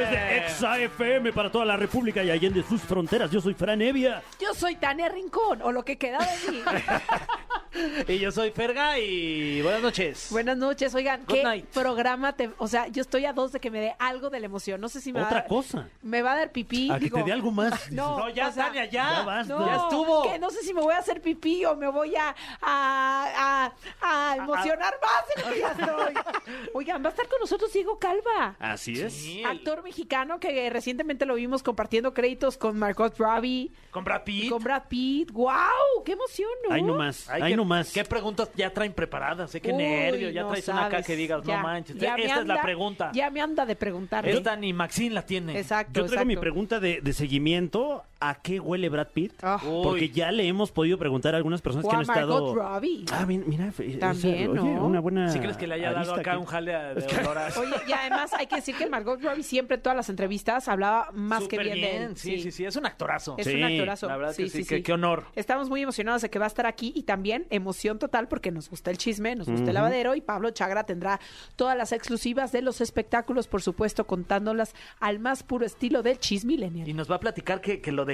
través de Exa FM para toda la República y allende sus fronteras. Yo soy Fran Evia. Yo soy Tania Rincón, o lo que queda de mí. Y yo soy Ferga y buenas noches. Buenas noches, oigan, Good ¿qué night. programa te... O sea, yo estoy a dos de que me dé algo de la emoción. No sé si me va a Otra dar- cosa. Me va a dar pipí. A que digo, te dé algo más. No, No, ya, o sea, Tania, ya. ya basta. No, Ya estuvo. Que no sé si me voy a hacer pipí o me voy a, a, a, a emocionar más lo que ya estoy. Oigan, va a estar con nosotros Diego Calva. Así es. Sí, Actor mexicano que recientemente lo vimos compartiendo créditos con Margot Robbie, Con Brad Pitt. con Brad Pitt. ¡Wow! ¡Qué emoción, ¿no? Ahí nomás. Ay, Ahí qué- nomás. ¿Qué preguntas ya traen preparadas? ¿Eh? Qué Uy, nervio. Ya no traes una acá que digas, Ya, no manches. ya me Esta es la anda- pregunta. Ya me anda de preguntar. Esta ni Maxine la tiene. Exacto. Yo traigo mi pregunta de, de seguimiento. ¿A qué huele Brad Pitt? Ah. Porque ya le hemos podido preguntar a algunas personas O que a han estado. Margot Robbie. Ah, bien, mira. esa- También, oye, ¿no? una buena. ¿Sí crees que le haya dado acá que- un jale de a- Oye, y además hay que decir que Margot Robbie siempre en todas las entrevistas hablaba más que bien, de él. Sí, sí, sí. Es un actorazo. Es Sí, un actorazo. la verdad que sí, qué- qué honor. Estamos muy emocionados de que va a estar aquí y también emoción total porque nos gusta el chisme, nos gusta el lavadero y Pablo Chagra tendrá todas las exclusivas de los espectáculos, por supuesto, contándolas al más puro estilo del chismillennial. Y nos va a platicar que, que lo de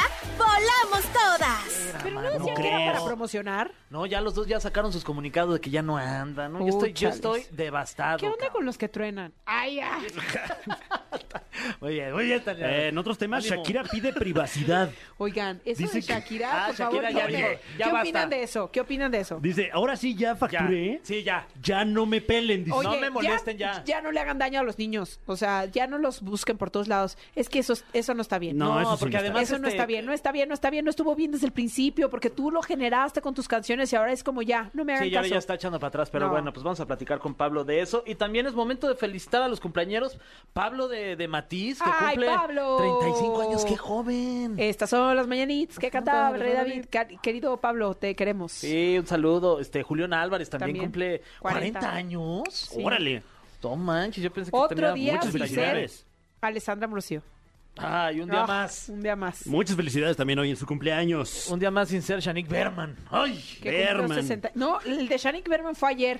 volamos todas. Pero no mano. decían No que era para promocionar. No, ya los dos ya sacaron sus comunicados de que ya no andan, ¿no? Yo estoy, yo estoy devastado. ¿Qué onda cabrón. con los que truenan? Ay, ay. Muy bien, muy bien, Tania. Eh, en otros temas, Ánimo. Shakira pide privacidad. Oigan, eso Dice de que- Shakira, Ah, por favor, Shakira ya ¿qué dijo, ya ¿Qué basta. opinan de eso? ¿Qué opinan de eso? Dice, ahora sí ya Ya. facturé. Sí, ya. Ya no me pelen. Dice. no me molesten ya. Ya no le hagan daño a los niños. O sea, ya no los busquen por todos lados. Es que eso, eso no está bien. No, No, eso sí porque no está además eso no este- está bien, no está bien, no está bien, no estuvo bien desde el principio, porque tú lo generaste con tus canciones y ahora es como ya, no me hagan Sí, ya, caso. ya está echando para atrás, pero No. bueno, pues vamos a platicar con Pablo de eso. Y también es momento de felicitar a los cumpleañeros. Pablo de, de Matiz, que ¡Ay, cumple Pablo! 35 años, qué joven. Estas son las mañanitas que cantaba el Pablo, Rey David. Ca- Querido Pablo, te queremos. Sí, un saludo. Este, Julián Álvarez también, También. cumple 40. 40 años. Sí. Órale. No manches, yo pensé que Otro tenía día muchas sin felicidades. ser Alessandra Ambrosio. Ay, un día Ah, más. Un día más. Muchas felicidades también hoy en su cumpleaños. Un día más sin ser Shanik Berman. Ay, Que cumplió Berman. 60 No, el de Shanik Berman fue ayer.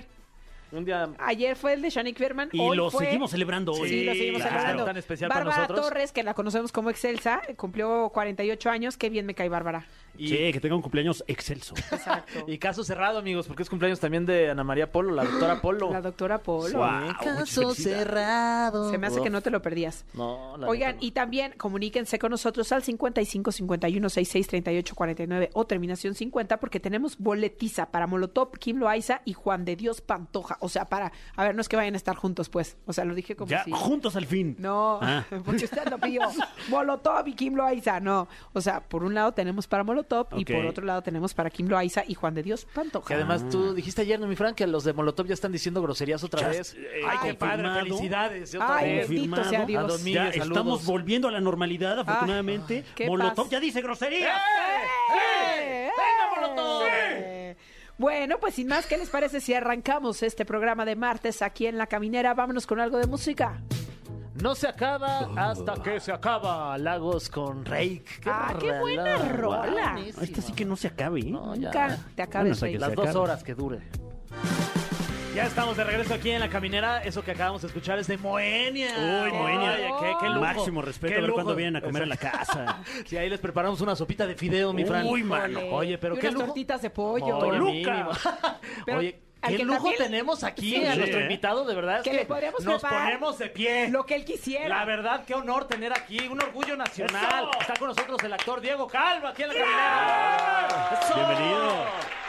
Un día. Ayer fue el de Shanik Berman. Y hoy lo fue- seguimos celebrando hoy. Sí, lo seguimos claro. celebrando. Tan especial para Bárbara nosotros. Torres, que la conocemos como Excelsa, cumplió 48 años. Qué bien me cae Bárbara. Y, Sí, que tenga un cumpleaños excelso. Exacto. y caso cerrado, amigos, porque es cumpleaños también de Ana María Polo, la doctora Polo. La doctora Polo. Muchas Caso cerrado. Se me hace que no te lo perdías. No, la Oigan, neta y también comuníquense con nosotros al 55 51 66 38 49 o terminación 50 porque tenemos boletiza para Molotov, Kim Loaiza y Juan de Dios Pantoja. O sea, para, a ver, no es que vayan a estar juntos, pues. O sea, lo dije como Ya, si... juntos al fin. No, Ah. porque usted lo pidió. Molotov y Kim Loaiza, no. O sea, por un lado tenemos para Molotov y por otro lado tenemos para Kim Loaiza y Juan de Dios Que Pantoja. además tú dijiste ayer, ¿no, mi Fran, que los de Molotov ya están diciendo groserías otra Ya, vez? eh, Ay, qué padre, felicidades. otra Ay, vez. bendito sea Dios. A don Miguel, Ya estamos volviendo a la normalidad, afortunadamente. qué Molotov paz. ya dice grosería. ¡Eh! ¡Eh! Bueno, pues sin más, ¿qué les parece si arrancamos este programa de martes aquí en La Caminera? Vámonos con algo de música. No se acaba hasta que se acaba. Lagos con Rake. Ah, qué buena rola. Esta sí que no se acabe, ¿eh? No, ya. Nunca te acabes, Bueno, hasta Rey. que Las dos acabe. horas que dure. Ya estamos de regreso aquí en la caminera. Eso que acabamos de escuchar es de Moenia. Uy, Moenia. Oye, qué, qué lujo. Máximo respeto Qué a ver lujo. cuándo vienen a comer a la casa. Sí, ahí les preparamos una sopita de fideo, mi Fran. Uy, mano. Oye, pero Y qué unas lujo. tortitas de pollo. Oye, Toluca. mínimo. Pero Oye, al qué que lujo también tenemos aquí Sí. a Sí, nuestro ¿eh? invitado, de verdad. es Que le podríamos nos preparar ponemos de pie. Lo que él quisiera. La verdad, qué honor tener aquí, un orgullo nacional. ¡Eso! Está con nosotros el actor Diego Calva, aquí en la caminera. ¡Eso! Bienvenido.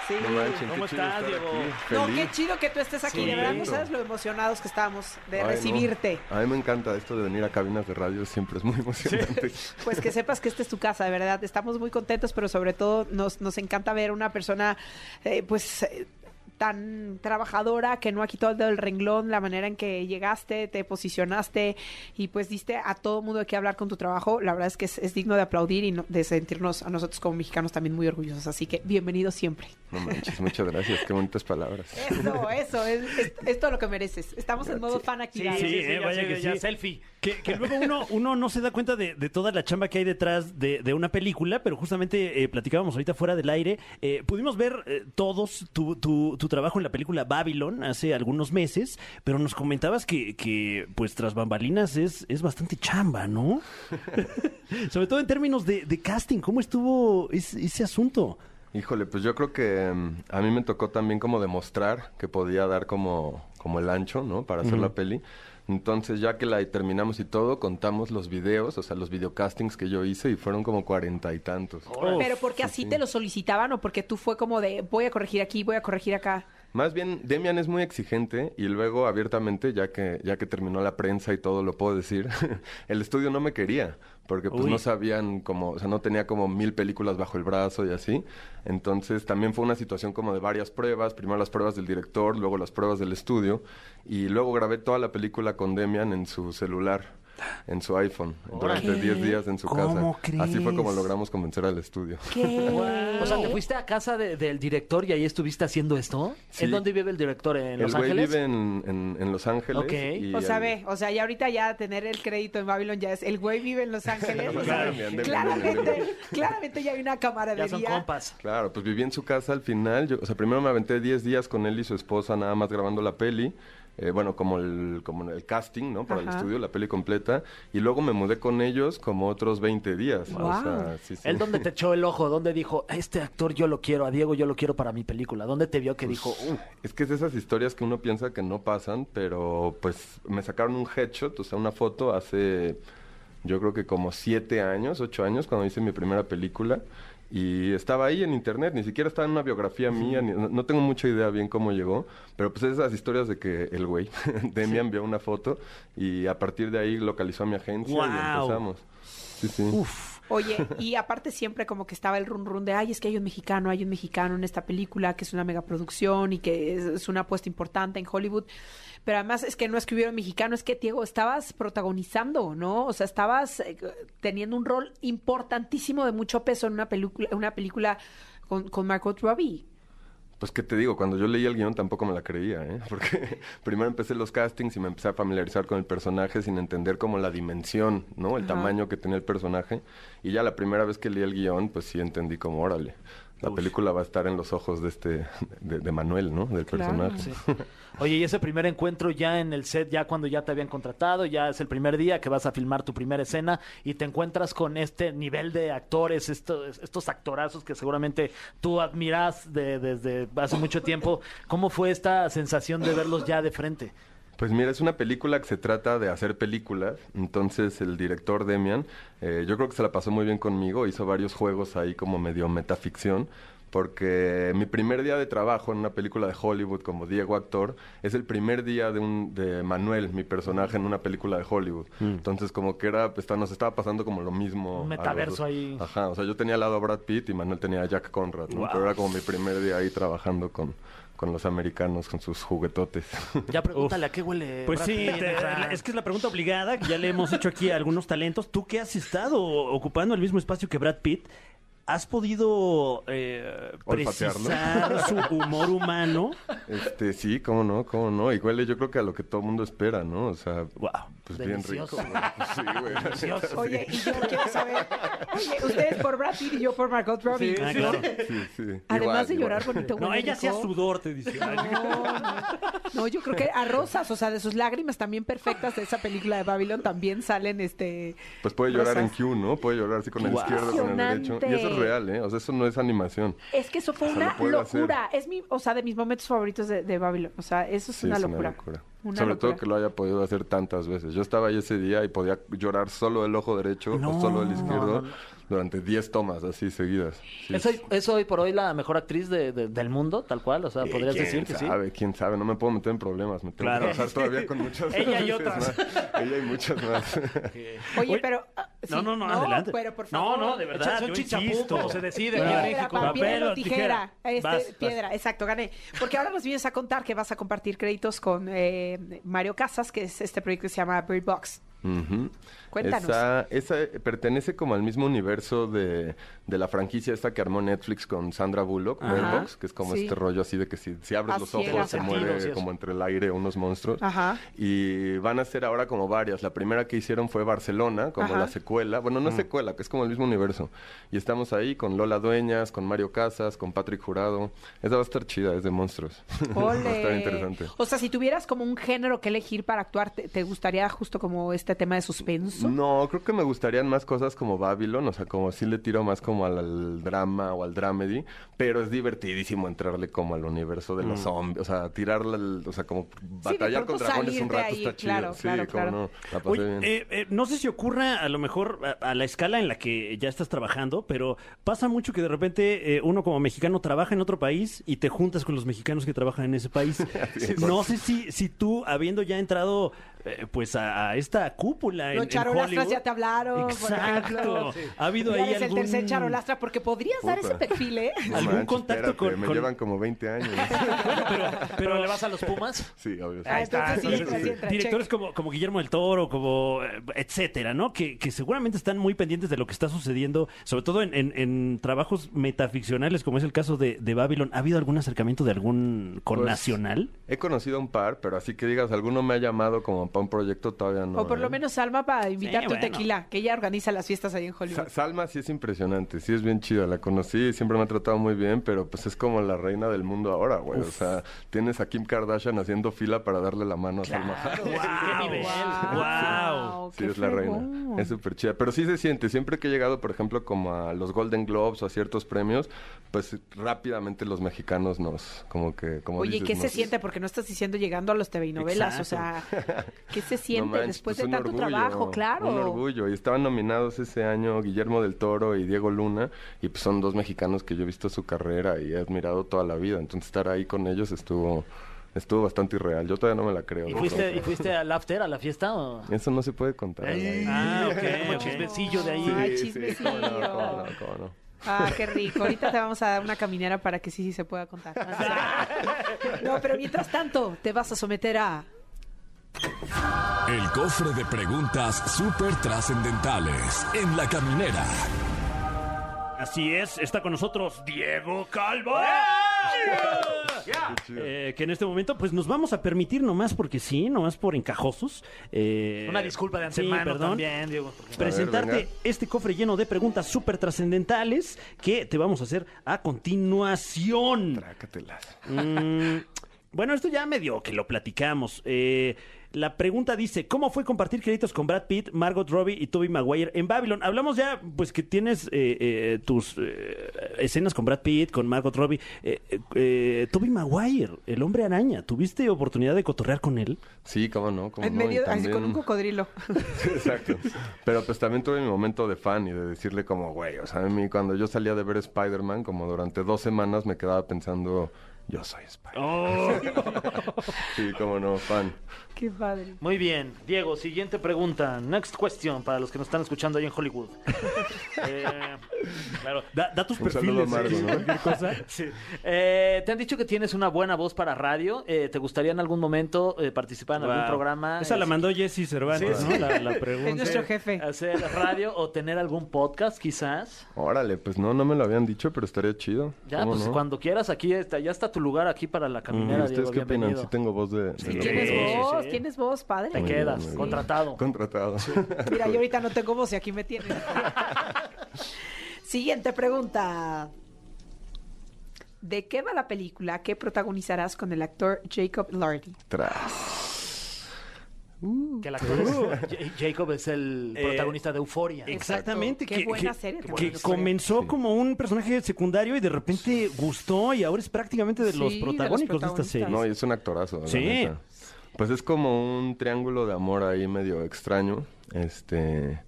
Sí. No manchen, ¿Cómo estás, Diego? No, qué chido que tú estés aquí, Sí. de verdad, no sabes lo emocionados que estábamos de Ay, no. recibirte. A mí me encanta esto de venir a cabinas de radio, siempre es muy emocionante. Pues que sepas que esta es tu casa, de verdad. Estamos muy contentos, pero sobre todo nos, nos encanta ver una persona, eh, pues... eh, tan trabajadora que no ha quitado el renglón, la manera en que llegaste, te posicionaste y pues diste a todo mundo de qué hablar con tu trabajo. La verdad es que es, es digno de aplaudir y no- de sentirnos a nosotros como mexicanos también muy orgullosos. Así que bienvenido siempre. No manches, muchas gracias, qué bonitas palabras. Eso, eso, es, es- es todo lo que mereces. Estamos en modo fan aquí. Sí, sí, sí, eh, ya vaya que ya sí. selfie. Que, que luego uno, uno no se da cuenta de, de toda la chamba que hay detrás de, de una película, pero justamente eh, platicábamos ahorita fuera del aire. eh, pudimos ver eh, todos tu, tu, tu trabajo en la película Babylon hace algunos meses, pero nos comentabas que, que pues tras bambalinas es, es bastante chamba, ¿no? Sobre todo en términos de, de casting, ¿cómo estuvo ese, ese asunto? Híjole, pues yo creo que mm, a mí me tocó también como demostrar que podía dar como, como el ancho, ¿no? Para hacer la peli. Entonces, ya que la terminamos y todo, contamos los videos, o sea, los videocastings que yo hice y fueron como cuarenta y tantos. Pero porque así te lo solicitaban o porque tú fue como de voy a corregir aquí, voy a corregir acá. Más bien, Demian es muy exigente y luego abiertamente, ya que, ya que terminó la prensa y todo lo puedo decir, el estudio no me quería, porque pues Uy. no sabían como, o sea, no tenía como mil películas bajo el brazo y así. Entonces también fue una situación como de varias pruebas, primero las pruebas del director, luego las pruebas del estudio, y luego grabé toda la película con Demian en su celular. En su iPhone, durante Órale. 10 días en su ¿Cómo casa. Así fue como logramos convencer al estudio. ¿Qué? O sea, ¿te fuiste a casa de- del director y ahí estuviste haciendo esto? Sí. ¿En dónde vive el director? ¿En El Los Ángeles? vive en, en- en Los Ángeles. Ok. y O sea, el- ve, o sea, ya ahorita ya tener el crédito en Babylon ya es el güey vive en Los Ángeles. o sea, Claro, claramente, bien. claramente ya hay una Ya camaradería. son compas. Claro, pues viví en su casa al final. Yo, o sea, primero me aventé 10 días con él y su esposa nada más grabando la peli. Eh, bueno, como el, como el casting, ¿no? Para el estudio, la peli completa. Y luego me mudé con ellos como otros 20 días. O Guau. sea, sí, sí. ¿Él dónde te echó el ojo? ¿Dónde dijo, "A este actor yo lo quiero, a Diego yo lo quiero para mi película? ¿Dónde te vio que dijo, "Uh, Es que es de esas historias que uno piensa que no pasan, pero pues me sacaron un headshot, o sea, una foto hace, yo creo que como siete años, ocho años, cuando hice mi primera película. Y estaba ahí en internet, ni siquiera estaba en una biografía mía, ni- no, tengo mucha idea bien cómo llegó, pero pues es esas historias de que el güey, Demian, envió una foto y a partir de ahí localizó a mi agencia y empezamos. Sí, sí. Oye, y aparte siempre como que estaba el run run de, ay, es que hay un mexicano, hay un mexicano en esta película, que es una megaproducción y que es, es una apuesta importante en Hollywood. Pero además es que no es que hubiera un mexicano, es que, Diego, estabas protagonizando, ¿no? O sea, estabas eh, teniendo un rol importantísimo de mucho peso en una película, una película con, con Margot Robbie. Pues qué te digo, cuando yo leí el guion tampoco me la creía, ¿eh? Porque primero empecé los castings y me empecé a familiarizar con el personaje sin entender como la dimensión, ¿no? El Ajá. tamaño que tenía el personaje. Y ya la primera vez que leí el guion, pues sí entendí como, órale, la película va a estar en los ojos de este, de, de Manuel, ¿no? Del Claro. personaje. Sí. Oye, y ese primer encuentro ya en el set, ya cuando ya te habían contratado, ya es el primer día que vas a filmar tu primera escena y te encuentras con este nivel de actores, estos, estos actorazos que seguramente tú admiras de- desde hace mucho tiempo. ¿Cómo fue esta sensación de verlos ya de frente? Pues mira, es una película que se trata de hacer películas. Entonces el director Demian, eh, yo creo que se la pasó muy bien conmigo. Hizo varios juegos ahí como medio metaficción. Porque mi primer día de trabajo en una película de Hollywood como Diego actor es el primer día de un de Manuel, mi personaje en una película de Hollywood. Entonces como que era, pues, nos estaba pasando como lo mismo. Un metaverso ahí. Ajá, o sea, yo tenía al lado a Brad Pitt y Manuel tenía a Jack Conrad, ¿no? Wow. Pero era como mi primer día ahí trabajando con, con los americanos, con sus juguetotes. Ya pregúntale a qué huele. Pues Brad sí, Pitt, te- Fran? es que es la pregunta obligada, que ya le hemos hecho aquí a algunos talentos. Tú que has estado ocupando el mismo espacio que Brad Pitt, ¿has podido eh, precisar su humor humano? Este, sí, cómo no, cómo no. Huele yo creo que a lo que todo el mundo espera, ¿no? O sea, Wow. Pues bien Delicioso. rico. güey. Pues sí, güey. Delicioso. Oye, y yo quiero saber, oye, ustedes por Brad Pitt y yo por Margot Robbie. Ah, claro. Sí, sí. Además Igual, de llorar igual. bonito, No, ella hacía sudor, te dice. No, no. No, yo creo que a rosas, o sea, de sus lágrimas también perfectas de esa película de Babylon también salen este Pues puede llorar en. Q, ¿no? Puede llorar así con el izquierdo, con el derecho. Y eso es real, ¿eh? O sea, eso no es animación. Es que eso fue O sea, lo una puede locura. Es mi, o sea, de mis momentos favoritos de, de Babylon. O sea, eso es Sí, una es locura. Una Sobre locura. todo que lo haya podido hacer tantas veces. Yo estaba ahí ese día y podía llorar solo el ojo derecho No, o solo el izquierdo no, no. durante 10 tomas así seguidas. Sí, ¿Es hoy, es hoy por hoy la mejor actriz de- de- del mundo, tal cual? O sea, ¿podrías ¿Quién decir que sí? sabe? ¿Quién sabe? No me puedo meter en problemas. Me tengo Claro. que trabajar todavía con muchas Ella y otras. más. Ella y muchas más. Oye, Oye, pero... ah, no, sí, no, no, adelante. pero por No, favor. no, de verdad. Como se decide aquí en Piedra, México. papel, o tijera. tijera. Este, Vas, vas. piedra, exacto, gané. Porque ahora nos vienes a contar que vas a compartir créditos con eh, Mario Casas, que es este proyecto que se llama Bird Box. Cuéntanos. Esa, esa pertenece como al mismo universo de, de la franquicia esta que armó Netflix con Sandra Bullock, Box, que es como Sí. este rollo así de que si, si abres los ojos se mueve como entre el aire unos monstruos. Ajá. Y van a ser ahora como varias. La primera que hicieron fue Barcelona, como Ajá. la secuela. Bueno, no es secuela, que es como el mismo universo. Y estamos ahí con Lola Dueñas, con Mario Casas, con Patrick Jurado. Esa va a estar chida, es de monstruos. va a estar interesante. O sea, si tuvieras como un género que elegir para actuar, ¿te, te gustaría justo como este tema de suspenso? No, creo que me gustarían más cosas como Babylon, o sea, como si le tiro más como al, al drama o al dramedy, pero es divertidísimo entrarle como al universo de los zombies, o sea, tirarle, al- o sea, como batallar con dragones un rato ahí, está chido. claro, sí, claro, claro. no, la pasé Oye, bien. eh, eh, no sé si ocurra a lo mejor a, a la escala en la que ya estás trabajando, pero pasa mucho que de repente eh, uno como mexicano trabaja en otro país y te juntas con los mexicanos que trabajan en ese país. no sé si, si tú, habiendo ya entrado eh, pues a, a esta cúpula en, Los en charolastras ya te hablaron. Exacto. ejemplo. Ha habido Ya ahí eres algún... el tercer charolastra porque podrías dar ese Puta. perfil, ¿eh? No algún manches, contacto espérate, con- Me con- llevan como 20 años. pero, ¿Pero le vas a los Pumas? sí, obvio. sí. Ah, entonces sí, Entonces, entra, sí, entra, directores check. como, como Guillermo del Toro, como eh, etcétera, ¿no? Que, que seguramente están muy pendientes de lo que está sucediendo, sobre todo en, en- en trabajos metaficcionales, como es el caso de, de Babylon. ¿Ha habido algún acercamiento de algún con Pues, nacional? He conocido un par, pero así que digas, alguno me ha llamado como para un proyecto, todavía no. O por lo ¿eh? menos Salma para invitarte un bueno. tequila, que ella organiza las fiestas ahí en Sa- Hollywood. Salma sí es impresionante, sí es bien chida, la conocí, siempre me ha tratado muy bien, pero pues es como la reina del mundo ahora, güey. O sea, tienes a Kim Kardashian haciendo fila para darle la mano a Salma Hayek. ¡Qué nivel! Wow. Sí, es la fregón. reina. Es súper chida. Pero sí se siente. Siempre que he llegado, por ejemplo, como a los Golden Globes o a ciertos premios, pues rápidamente los mexicanos nos, como que, como Oye, dices, ¿qué se siente? Porque no estás diciendo llegando a los TV y novelas, o sea, ¿qué se No siente manches, después pues, de tanto orgullo, trabajo? Claro. Un orgullo. Y estaban nominados ese año Guillermo del Toro y Diego Luna. Y pues son dos mexicanos que yo he visto su carrera y he admirado toda la vida. Entonces estar ahí con ellos estuvo, estuvo bastante irreal. Yo todavía no me la creo. ¿Y fuiste. ¿Y fuiste al after, a la fiesta? O? Eso no se puede contar. Ay, Ah, ok, como ok. chismecillo de ahí. Ay, sí, chismecillo. cómo no, cómo no, cómo no. Ah, qué rico. Ahorita te vamos a dar una caminera para que sí, sí se pueda contar. No, pero mientras tanto, te vas a someter a... El cofre de preguntas súper trascendentales en la caminera. Así es, está con nosotros Diego Calvo. Eh, que en este momento pues nos vamos a permitir nomás porque sí, nomás por encajosos. eh, Una disculpa de sí, antemano perdón. también, Diego. porque- presentarte venga. este cofre lleno de preguntas súper trascendentales que te vamos a hacer a continuación. Trácatelas. Mm, bueno, esto ya medio que lo platicamos. Eh, la pregunta dice, ¿cómo fue compartir créditos con Brad Pitt, Margot Robbie y Tobey Maguire en Babylon? Hablamos ya, pues que tienes eh, eh, tus eh, escenas con Brad Pitt, con Margot Robbie. Eh, eh, Tobey Maguire, el hombre araña, ¿tuviste oportunidad de cotorrear con él? Sí, cómo no, cómo En no. medio, así con un cocodrilo. Sí, Exacto. Pero pues también tuve mi momento de fan y de decirle como, güey, o sea, a mí cuando yo salía de ver Spider-Man, como durante dos semanas me quedaba pensando, yo soy Spider-Man. Sí, como no, fan. Qué padre. Muy bien. Diego, siguiente pregunta. Next question para los que nos están escuchando ahí en Hollywood. Eh, Claro, da, da tus Un saludo perfiles. a Margo, ¿eh? ¿no? Cosa. sí. Eh, ¿Te han dicho que tienes una buena voz para radio? Eh, ¿Te gustaría en algún momento eh, participar en algún programa? Esa la Eh, mandó Jesse Cervantes, Sí, ¿no? sí. La, la pregunta. Es nuestro jefe. Hacer radio o tener algún podcast, quizás. Órale, pues no, no me lo habían dicho, pero estaría chido. Ya, ¿Cómo pues no? cuando quieras, aquí está, ya está tu lugar aquí para la caminera, ¿Ustedes Diego. qué opinan? Bienvenido. Sí tengo voz de... de Sí. locutor. Tienes Sí, voz, sí. tienes voz, padre. Te quedas, contratado. Contratado. Mira, yo ahorita no tengo voz y aquí me tienen. Siguiente pregunta. ¿De qué va la película que protagonizarás con el actor Jacob Lardy? Tras. Que el actor es- Ja- Jacob es el Eh, protagonista de Euforia. Exactamente. Qué buena serie, Que buena comenzó Sí. como un personaje secundario y de repente gustó y ahora es prácticamente de Sí, los de los protagónicos de, esta protagonistas. serie. No, y es un actorazo. la Sí. Pues es como un triángulo de amor ahí medio extraño. Este.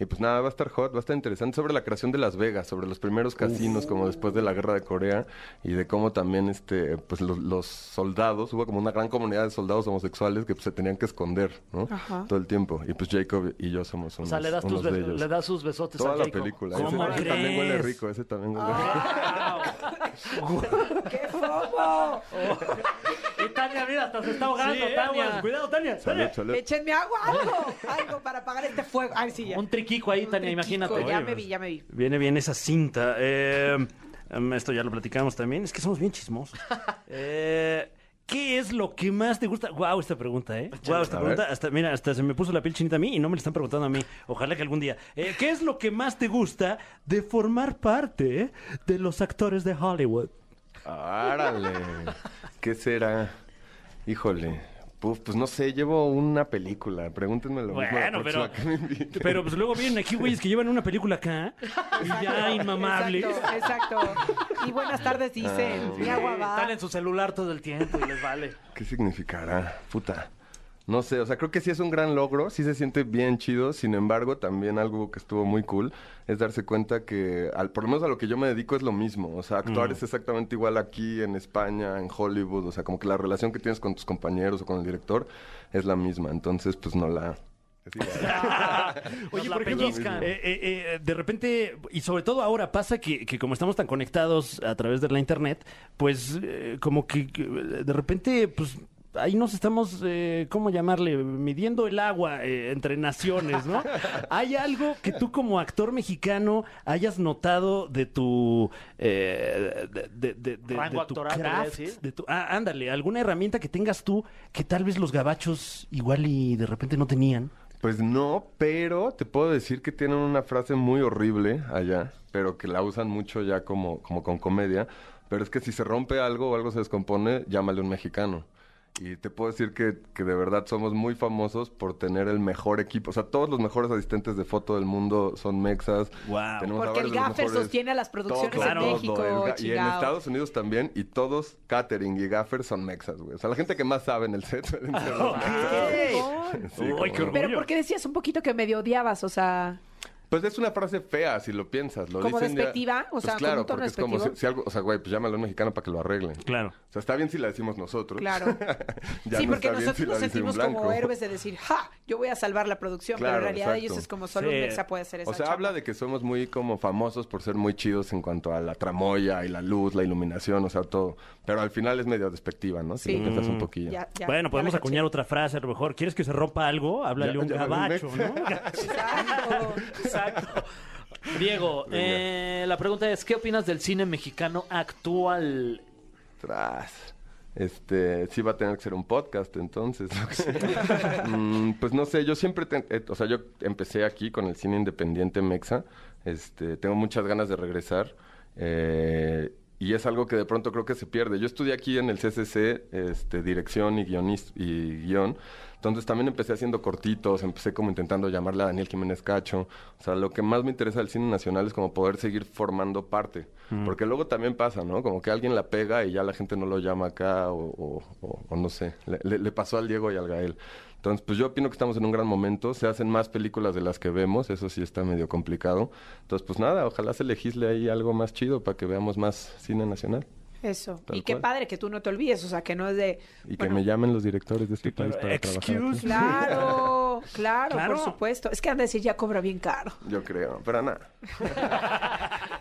Y pues nada, va a estar hot, va a estar interesante sobre la creación de Las Vegas, sobre los primeros casinos como después de la guerra de Corea y de cómo también este pues los, los soldados, hubo como una gran comunidad de soldados homosexuales que pues, se tenían que esconder, ¿no? Ajá. Todo el tiempo. Y pues Jacob y yo somos O unos, sea, le das, tus de ellos. le das sus besotes Toda a la Jacob. película. Ese, ¿Cómo ese también huele rico, ese también huele ¡Qué fomo! Y Tania, mira, hasta se está ahogando, Sí, Tania. aguas, cuidado, Tania. Salud, salud. Échenme agua, algo, algo para apagar este fuego. Ay, sí, ya. Un triquico ahí, Tania, imagínate. Ya Oye, me vi, ya me vi. Viene bien esa cinta. Eh, em, esto ya lo platicamos también. Es que somos bien chismosos. Eh, ¿Qué es lo que más te gusta? Wow, esta pregunta, ¿eh? Wow, esta A pregunta. Hasta, mira, hasta se me puso la piel chinita a mí y no me la están preguntando a mí. Ojalá que algún día. Eh, ¿Qué es lo que más te gusta de formar parte de los actores de Hollywood? ¡Árale! ¿Qué será? Híjole. Puf, pues no sé, llevo una película. Pregúntenme lo mismo. Bueno, próxima pero, que me inviten. pero pues luego vienen aquí güeyes que llevan una película acá y ya inmamables. Exacto, exacto. Y buenas tardes dicen. Ah, va. Están en su celular todo el tiempo y les vale. ¿Qué significará? Puta. No sé, o sea, creo que sí es un gran logro, sí se siente bien chido, sin embargo, también algo que estuvo muy cool es darse cuenta que, al, por lo menos a lo que yo me dedico es lo mismo, o sea, actuar es exactamente igual aquí, en España, en Hollywood, o sea, como que la relación que tienes con tus compañeros o con el director es la misma, entonces, pues no la... Oye, por ejemplo, eh, eh, eh, de repente, y sobre todo ahora pasa que, que como estamos tan conectados a través de la internet, pues eh, como que que, de repente, pues ahí nos estamos, eh, ¿cómo llamarle? Midiendo el agua eh, entre naciones, ¿no? ¿Hay algo que tú como actor mexicano hayas notado de tu... eh, de, de- de- de- Rango de tu actoral, craft, decir. de tu- ah, ándale, alguna herramienta que tengas tú que tal vez los gabachos igual y de repente no tenían? Pues no, pero te puedo decir que tienen una frase muy horrible allá, pero que la usan mucho ya como, como con comedia. Pero es que si se rompe algo o algo se descompone, llámale un mexicano. Y te puedo decir que, que de verdad somos muy famosos por tener el mejor equipo. O sea, todos los mejores asistentes de foto del mundo son mexas. Guau. Tenemos a Porque el gaffer mejores- sostiene a las producciones Todo, en todo, México, el Y en. Estados Unidos también. Y todos, catering y gaffer, son mexas, güey. O sea, la gente que más sabe en el set suelen ser los mexas. ¡Qué ¡Ey! fregón! Sí, Uy, qué. Pero porque decías un poquito que medio odiabas, o sea... Pues es una frase fea si lo piensas. Lo ¿Como dicen ya- despectiva? O Pues sea, claro, porque es como si, algo, o sea, güey, pues llámalo a un mexicano para que lo arreglen. Claro. O sea, está bien si la decimos nosotros. Claro. Ya sí, no porque nosotros si nos sentimos como héroes de decir, ¡ja! Yo voy a salvar la producción, pero en realidad exacto. ellos es como solo Sí. un mexa puede hacer esa O sea, chamba. habla de que somos muy como famosos por ser muy chidos en cuanto a la tramoya y la luz, la iluminación, o sea, todo. Pero al final es medio despectiva, ¿no? Si Sí. lo piensas un poquillo. Ya- ya- bueno, podemos acuñar otra frase a lo mejor. ¿Quieres que se rompa algo? Háblale Ya- un gabacho. ¿no? Exacto. Exacto. Diego, eh, la pregunta es, ¿qué opinas del cine mexicano actual? Tras. Este, sí va a tener que ser un podcast, entonces. Mm, pues no sé, yo siempre, te- eh, o sea, yo empecé aquí con el cine independiente Mexa. Este, tengo muchas ganas de regresar. eh, y es algo que de pronto creo que se pierde. Yo estudié aquí en el CCC, este, dirección y, guionis- y guion. Entonces también empecé haciendo cortitos, empecé como intentando llamarle a Daniel Jiménez Cacho. O sea, lo que más me interesa del cine nacional es como poder seguir formando parte. Porque luego también pasa, ¿no? Como que alguien la pega y ya la gente no lo llama acá o, o- o- o no sé. Le, le- le pasó al Diego y al Gael. Entonces, pues yo opino que estamos en un gran momento. Se hacen más películas de las que vemos. Eso sí está medio complicado. Entonces, pues nada, ojalá se legisle ahí algo más chido para que veamos más cine nacional. Eso. Tal y qué cual. padre que tú no te olvides, o sea, que no es de... Y que me llamen los directores de este país para trabajar excuse aquí. Claro, claro, Claro. por supuesto. Es que han de decir, ya cobra bien caro. Yo creo, pero nada.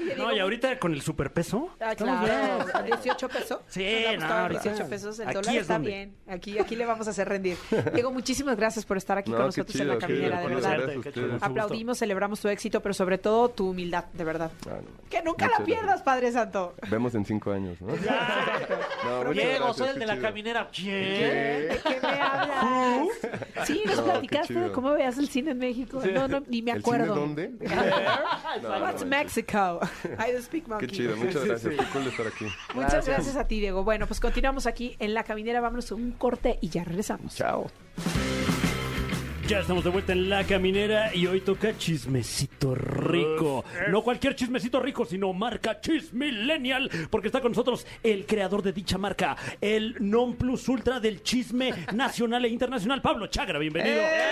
No, digo, y ahorita con el superpeso. Ah, claro, bien. ¿a 18 pesos. Sí, no, costaba ahorita. 18 pesos. El Aquí dólar es está donde. bien. Aquí, aquí le vamos a hacer rendir. Diego, muchísimas gracias por estar aquí No, con qué nosotros en la qué caminera, de verdad. Qué. Aplaudimos, celebramos tu éxito, pero sobre todo tu humildad, de verdad. Ah, no. Que nunca la pierdas, gracias. Padre Santo. Vemos en cinco años, ¿no? Diego, gracias, soy el qué de la caminera. ¿Quién? ¿De qué me hablas? Sí, nos No, qué platicaste de cómo veías el cine en México. No, no, ni me ¿El cine acuerdo. dónde? No, What's no, Mexico? I don't speak monkey. Qué chido, muchas gracias. Qué cool estar aquí. Muchas gracias a ti, Diego. Bueno, pues continuamos aquí en la caminera. Vámonos a un corte y ya regresamos. Chao. Ya estamos de vuelta en la caminera y hoy toca chismecito rico. No cualquier chismecito rico, sino marca Chismillennial, porque está con nosotros el creador de dicha marca, el non plus ultra del chisme nacional e internacional, Pablo Chagra. Bienvenido. ¡Eh,